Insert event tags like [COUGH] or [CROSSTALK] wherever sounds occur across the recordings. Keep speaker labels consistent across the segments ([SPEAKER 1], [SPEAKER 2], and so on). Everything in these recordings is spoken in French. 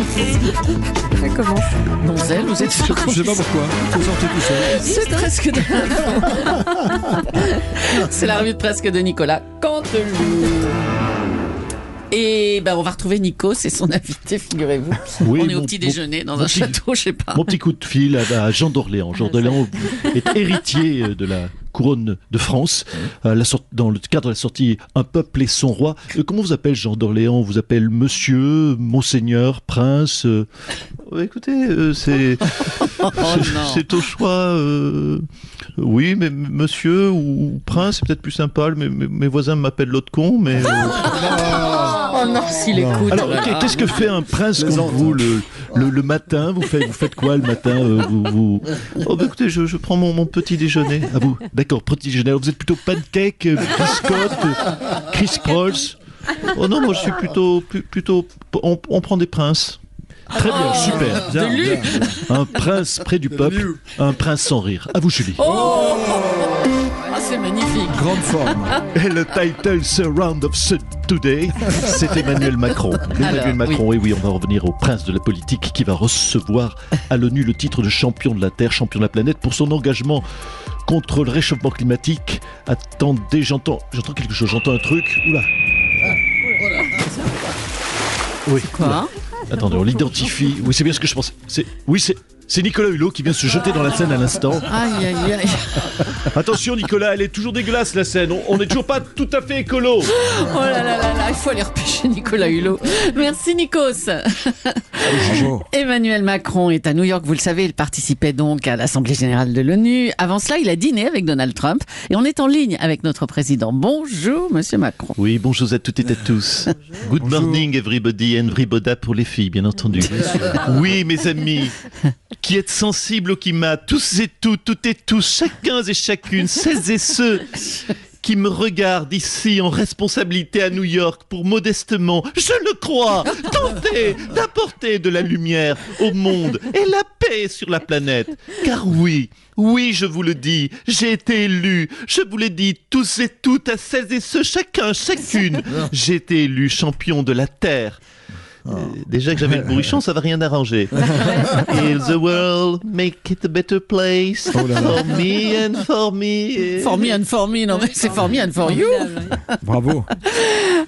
[SPEAKER 1] Ça commence.
[SPEAKER 2] Donzel, vous êtes sûr
[SPEAKER 3] Je sais pas pourquoi. Faut sortir tout seul.
[SPEAKER 2] C'est presque de... C'est la revue de presque de Nicolas Canteloup. Et ben on va retrouver Nico, c'est son invité, figurez-vous.
[SPEAKER 3] Oui,
[SPEAKER 2] on est au petit déjeuner dans un
[SPEAKER 3] petit-
[SPEAKER 2] château, je sais pas.
[SPEAKER 3] Mon petit coup de fil à, à Jean d'Orléans. Jean d'Orléans est héritier euh, de la couronne de France. La sorte- dans le cadre de la sortie Un peuple et son roi. Euh, comment vous appelle Jean d'Orléans? On vous appelle monsieur, monseigneur, prince euh, ouais, Écoutez, euh, c'est [LAUGHS]
[SPEAKER 2] Oh [LAUGHS]
[SPEAKER 3] c'est- au choix. euh, oui, mais monsieur ou prince, c'est peut-être plus sympa. Mes- mes voisins m'appellent l'autre con, mais... [LAUGHS]
[SPEAKER 2] Oh non, s'il écoute.
[SPEAKER 3] Alors, qu'est-ce que fait un prince comme vous le, le, le matin vous faites, vous faites quoi le matin euh, vous, vous- Oh, bah, écoutez, je, je prends mon, mon petit déjeuner. À vous D'accord, petit déjeuner. Alors, Vous êtes plutôt pancake, euh, biscotte, euh, Chris Prolls Oh non, moi je suis plutôt. plutôt on, on prend des princes. Très bien, super.
[SPEAKER 2] De lui.
[SPEAKER 3] Un prince près du peuple, un prince sans rire. À vous, Julie.
[SPEAKER 2] Oh Ah, c'est magnifique.
[SPEAKER 3] Grande forme. Et le title Surround of ce Today, c'est Emmanuel Macron. [LAUGHS] Emmanuel
[SPEAKER 2] Alors,
[SPEAKER 3] Macron, et oui, on va revenir au prince de la politique qui va recevoir à l'ONU le titre de champion de la Terre, champion de la planète pour son engagement contre le réchauffement climatique. Attendez, j'entends, j'entends quelque chose, j'entends un truc. Oula. Oui.
[SPEAKER 2] Quoi?
[SPEAKER 3] Attendez, on l'identifie. Oui, c'est bien ce que je pense. C'est, oui, c'est, c'est Nicolas Hulot qui vient se jeter dans la scène à l'instant.
[SPEAKER 2] Aïe, aïe, aïe. [LAUGHS]
[SPEAKER 3] Attention, Nicolas, elle est toujours dégueulasse la scène. On- n'est toujours pas tout à fait écolo.
[SPEAKER 2] Oh là là là là, il faut aller Nicolas Hulot. Merci Nikos. Emmanuel Macron est à New York, vous le savez, il participait donc à l'Assemblée générale de l'ONU. Avant cela, il a dîné avec Donald Trump et on est en ligne avec notre président. Bonjour, monsieur Macron.
[SPEAKER 3] Oui, bonjour à toutes et à tous. Good morning everybody and everybody pour les filles, bien entendu. Oui, mes amis, qui êtes sensibles au climat, tous et toutes, toutes et tous, chacun et chacune, celles et ceux qui me regardent ici en responsabilité à New York pour modestement, je le crois, tenter d'apporter de la lumière au monde et la paix sur la planète. Car oui, oui, je vous le dis, j'ai été élu, je vous l'ai dit tous et toutes, à celles et ceux, chacun, chacune, j'ai été élu champion de la Terre. Euh, déjà que j'avais le bourrichon, ça va rien arranger. [LAUGHS] Heal the world, make it a better place for me and for me?
[SPEAKER 2] For me and for me, non mais c'est for me and for you.
[SPEAKER 3] Bravo.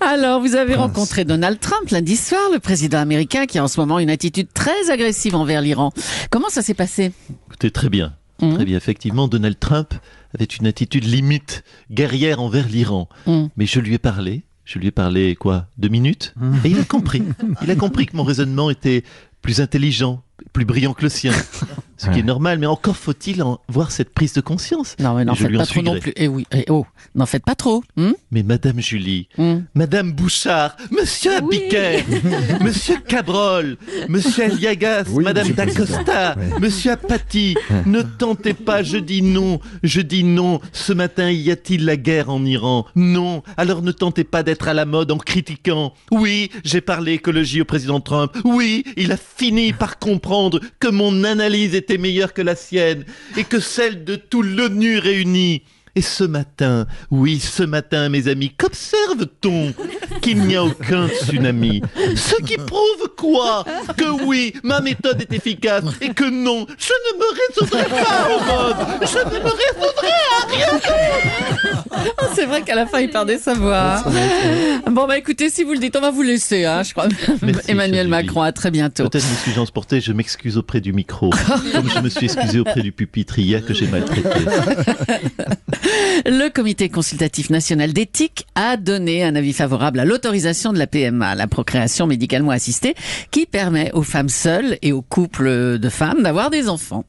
[SPEAKER 2] Alors, vous avez rencontré Donald Trump lundi soir, le président américain qui a en ce moment une attitude très agressive envers l'Iran. Comment ça s'est passé?
[SPEAKER 3] Écoutez, très bien.
[SPEAKER 2] Mhm.
[SPEAKER 3] Très bien. Effectivement, Donald Trump avait une attitude limite guerrière envers l'Iran.
[SPEAKER 2] Mhm.
[SPEAKER 3] Mais je lui ai parlé. Je lui ai parlé, quoi, deux minutes Et il a compris. Il a compris que mon raisonnement était plus intelligent, plus brillant que le sien. [LAUGHS] Ce qui est normal, mais encore faut-il en voir cette prise de conscience.
[SPEAKER 2] Non mais n'en
[SPEAKER 3] Et je
[SPEAKER 2] faites pas trop non plus. Eh oui, eh oh, n'en faites pas trop. hein
[SPEAKER 3] Mais Madame Julie,
[SPEAKER 2] Hmm.
[SPEAKER 3] Madame Bouchard, Monsieur Abiquet, [LAUGHS] Monsieur Cabrol, Monsieur Aliagas, Madame Dacosta, Monsieur Apathy, ne tentez pas, je dis non, je dis non. Ce matin, y a-t-il la guerre en Iran? Non. Alors ne tentez pas d'être à la mode en critiquant. Oui, j'ai parlé écologie au président Trump. Oui, il a fini par comprendre que mon analyse était meilleure que la sienne et que celle de tout l'ONU réuni. Et ce matin, oui, ce matin, mes amis, qu'observe-t-on Qu'il n'y a aucun tsunami? Ce qui prouve quoi? Que oui, ma méthode est efficace et que non, je ne me résoudrai pas au mode. Je ne me résoudrai à rien d'autre.
[SPEAKER 2] Ah, c'est vrai qu'à la fin, il perdait sa voix. Bon, bah écoutez, si vous le dites, on va vous laisser, hein, je crois.
[SPEAKER 3] Merci,
[SPEAKER 2] Emmanuel. Macron, à très bientôt.
[SPEAKER 3] Peut-être me suis-je transporté, je m'excuse auprès du micro, comme je me suis excusé auprès du pupitre hier que j'ai maltraité. [LAUGHS]
[SPEAKER 2] Le comité consultatif national d'éthique a donné un avis favorable à l'autorisation de la PMA, la procréation médicalement assistée, qui permet aux femmes seules et aux couples de femmes d'avoir des enfants.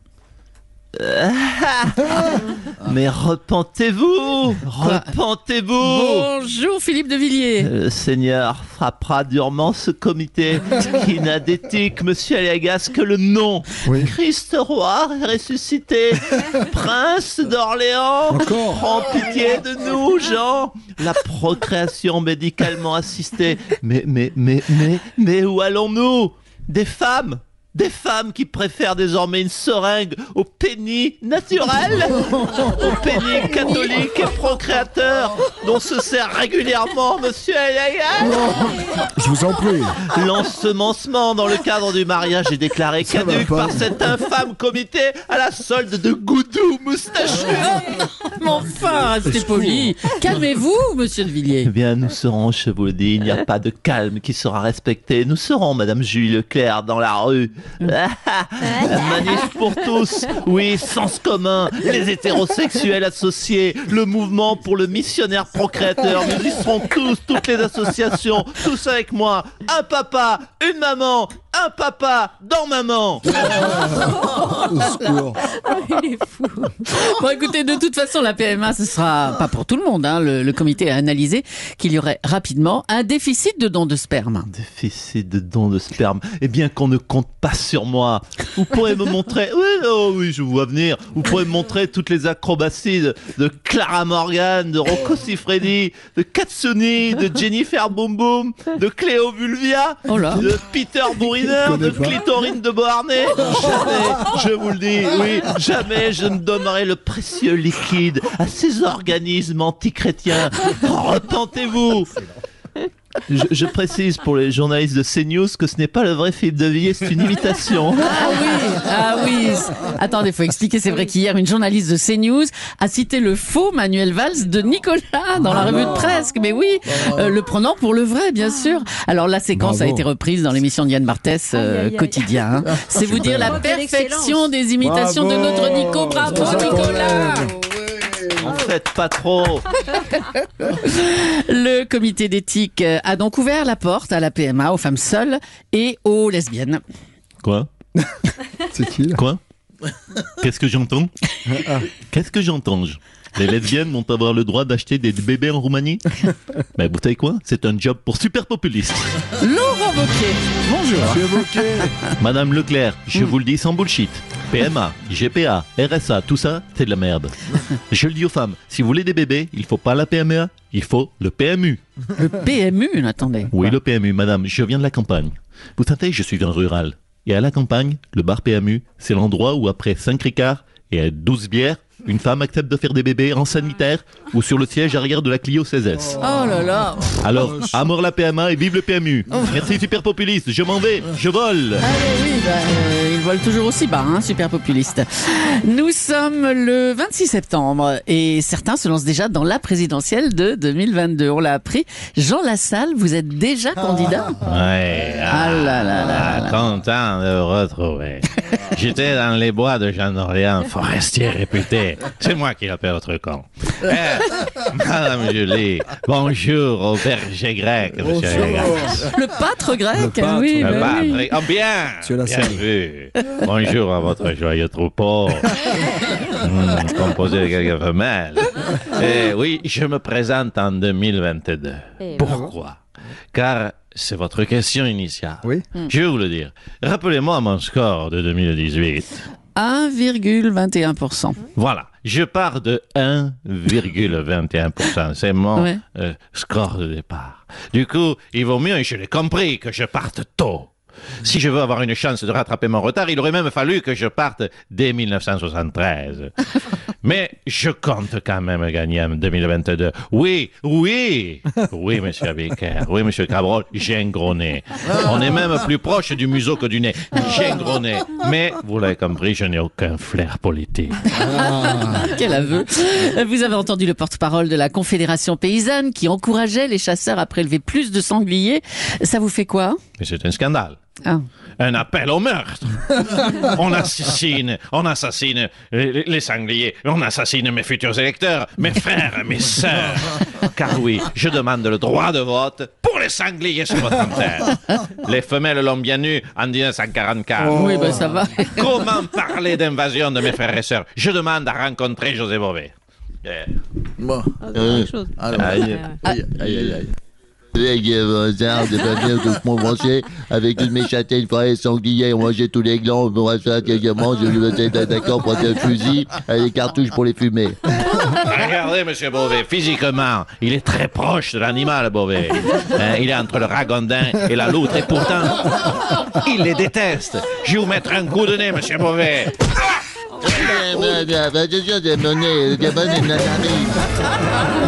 [SPEAKER 2] [LAUGHS]
[SPEAKER 3] Mais repentez-vous Repentez-vous
[SPEAKER 2] Bonjour Philippe de Villiers.
[SPEAKER 3] Le Seigneur frappera durement ce comité [LAUGHS] qui n'a d'éthique, monsieur Aliagas, que le nom.
[SPEAKER 1] Oui.
[SPEAKER 3] Christ roi ressuscité, [LAUGHS] prince d'Orléans, prends pitié de nous, Jean. La procréation médicalement assistée. Mais, mais, mais, mais, mais où allons-nous? Des femmes? Des femmes qui préfèrent désormais une seringue au pénis naturel, [LAUGHS] au pénis catholique et procréateur dont se sert régulièrement Monsieur Aliagas.
[SPEAKER 1] Je vous en prie.
[SPEAKER 3] L'ensemencement dans le cadre du mariage est déclaré
[SPEAKER 1] Ça va
[SPEAKER 3] caduc
[SPEAKER 1] pas.
[SPEAKER 3] par cet infâme comité à la solde de Goudou moustachu.
[SPEAKER 2] Mais enfin, restez poli. Calmez-vous, monsieur de
[SPEAKER 3] Eh
[SPEAKER 2] Villiers.
[SPEAKER 3] bien, nous serons, je vous le dis, il n'y a pas de calme qui sera respecté. Nous serons, Madame Julie Leclerc, dans la rue. Manif pour tous, oui, sens commun, les hétérosexuels associés, le mouvement pour le missionnaire procréateur. Nous y serons tous, toutes les associations, tous avec moi. Un papa, une maman, un papa dans maman. [LAUGHS]
[SPEAKER 1] Au secours.
[SPEAKER 2] Il est fou. Bon, écoutez, de toute façon, la PMA, ce sera pas pour tout le monde. Hein. Le, le comité a analysé qu'il y aurait rapidement un déficit de dons de sperme.
[SPEAKER 3] Déficit de dons de sperme. Eh bien qu'on ne compte pas sur moi. Vous pourrez me montrer. [LAUGHS] Oui, oh oui, je vous vois venir. Vous pourrez me montrer toutes les acrobaties de, de Clara Morgan, de Rocco Siffredi, de Katsuni, de Jennifer Boom Boom, de Cléo Vulvia,
[SPEAKER 2] Oh là.
[SPEAKER 3] de Peter Bourriner, De
[SPEAKER 1] pas.
[SPEAKER 3] Clitorine de Beauharnais. Jamais, [LAUGHS] je vous le dis, oui, jamais je ne donnerai le précieux liquide à ces organismes antichrétiens. [LAUGHS] Repentez-vous. Je, je précise pour les journalistes de CNews que ce n'est pas le vrai Philippe de Villiers, c'est une imitation.
[SPEAKER 2] Ah oui, ah oui. Attendez, faut expliquer. C'est vrai qu'hier, une journaliste de CNews a cité le faux Manuel Valls de Nicolas dans la revue de presse. Mais oui, euh, le prenant pour le vrai, bien sûr. Alors la séquence
[SPEAKER 1] Bravo.
[SPEAKER 2] a été reprise dans l'émission de Yann Barthès euh, quotidien. hein. C'est vous dire la perfection des imitations de notre Nico. Bravo Nicolas.
[SPEAKER 1] S'appelle.
[SPEAKER 3] En fait, pas trop. [LAUGHS]
[SPEAKER 2] Le comité d'éthique a donc ouvert la porte à la PMA aux femmes seules et aux lesbiennes.
[SPEAKER 3] Quoi
[SPEAKER 1] C'est qui là
[SPEAKER 3] Quoi Qu'est-ce que j'entends Qu'est-ce que j'entends je Les lesbiennes vont avoir le droit d'acheter des bébés en Roumanie Mais [LAUGHS] vous savez quoi? C'est un job pour super populistes.
[SPEAKER 2] Laurent Wauquiez, bonjour.
[SPEAKER 1] Monsieur.
[SPEAKER 3] Madame Leclerc, je vous le dis sans bullshit. PMA, GPA, RSA, tout ça, c'est de la merde. Je le dis aux femmes, si vous voulez des bébés, il faut pas la PMA, il faut le PMU.
[SPEAKER 2] Le PMU, attendez.
[SPEAKER 3] Oui, le PMU, madame, je viens de la campagne. Vous savez, je suis un rural. Et à la campagne, le bar PMU, c'est l'endroit où après 5 ricards et à 12 bières, une femme accepte de faire des bébés en sanitaire ou sur le siège arrière de la Clio 16S.
[SPEAKER 2] Oh là là.
[SPEAKER 3] Alors, à mort la PMA et vive le PMU. Merci super populiste, je m'en vais, je vole.
[SPEAKER 2] Allez, oui, bah, euh, ils volent toujours aussi bas, hein, super populiste. Nous sommes le 26 septembre et certains se lancent déjà dans la présidentielle de 2022. On l'a appris. Jean Lassalle, vous êtes déjà candidat?
[SPEAKER 3] Ouais,
[SPEAKER 2] Ah là là là là.
[SPEAKER 3] content de retrouver. J'étais dans les bois de Jean d'Orléans, forestier réputé. C'est moi qui l'appelle votre con. Eh, Madame Julie, bonjour au berger grec, monsieur Légas.
[SPEAKER 2] Le pâtre grec,
[SPEAKER 1] Le pâtre,
[SPEAKER 2] oui, bah
[SPEAKER 3] bah,
[SPEAKER 2] oui.
[SPEAKER 3] très- oh, bien,
[SPEAKER 1] Monsieur
[SPEAKER 3] bien
[SPEAKER 1] Lassalle.
[SPEAKER 3] vu. Bonjour à votre joyeux troupeau, [LAUGHS] Hmm, composé de quelques femelles. Eh oui, je me présente en 2022.
[SPEAKER 4] Eh
[SPEAKER 3] Pourquoi? Car c'est votre question initiale.
[SPEAKER 1] Oui.
[SPEAKER 3] Je vais vous le dire. Rappelez-moi mon score de 2018.
[SPEAKER 2] 1,21%.
[SPEAKER 3] Voilà, je pars de 1,21%. C'est mon
[SPEAKER 2] Ouais.
[SPEAKER 3] euh, score de départ. Du coup, il vaut mieux, et je l'ai compris, que je parte tôt. Si je veux avoir une chance de rattraper mon retard, il aurait même fallu que je parte dès 1973. [LAUGHS] Mais je compte quand même gagner en 2022. Oui, oui, oui, monsieur Abiker, oui, monsieur Cabrol, j'ai un gros nez. On est même plus proche du museau que du nez. J'ai un gros nez. Mais, vous l'avez compris, je n'ai aucun flair politique.
[SPEAKER 2] Quel aveu. Vous avez entendu le porte-parole de la Confédération paysanne qui encourageait les chasseurs à prélever plus de sangliers. Ça vous fait quoi?
[SPEAKER 3] C'est un scandale.
[SPEAKER 2] Ah.
[SPEAKER 5] Un appel au meurtre. [LAUGHS] on assassine, on assassine les, les sangliers, on assassine mes futurs électeurs, mes frères, mes sœurs. Car oui, je demande le droit de vote pour les sangliers sur votre antenne. Les femelles l'ont bien eu en 1944.
[SPEAKER 2] Oui, ben ça va.
[SPEAKER 5] Comment parler d'invasion de mes frères et sœurs? Je demande à rencontrer José Bové.
[SPEAKER 4] Bon.
[SPEAKER 6] Quelque chose.
[SPEAKER 4] Alors,
[SPEAKER 5] Aïe.
[SPEAKER 4] aïe, aïe, aïe, gars, des familles de mon avec toutes mes châtaignes, fraises, sangliers, on mangeait tous les glands, on reste également, je lui étais d'accord pour un fusil, et les cartouches pour les fumer.
[SPEAKER 5] Regardez, monsieur Beauvais, physiquement, il est très proche de l'animal, Beauvais. Hein, il est entre le ragondin et la loutre, et pourtant, il les déteste. Je vais vous mettre un coup de nez, monsieur Beauvais.
[SPEAKER 4] Bien,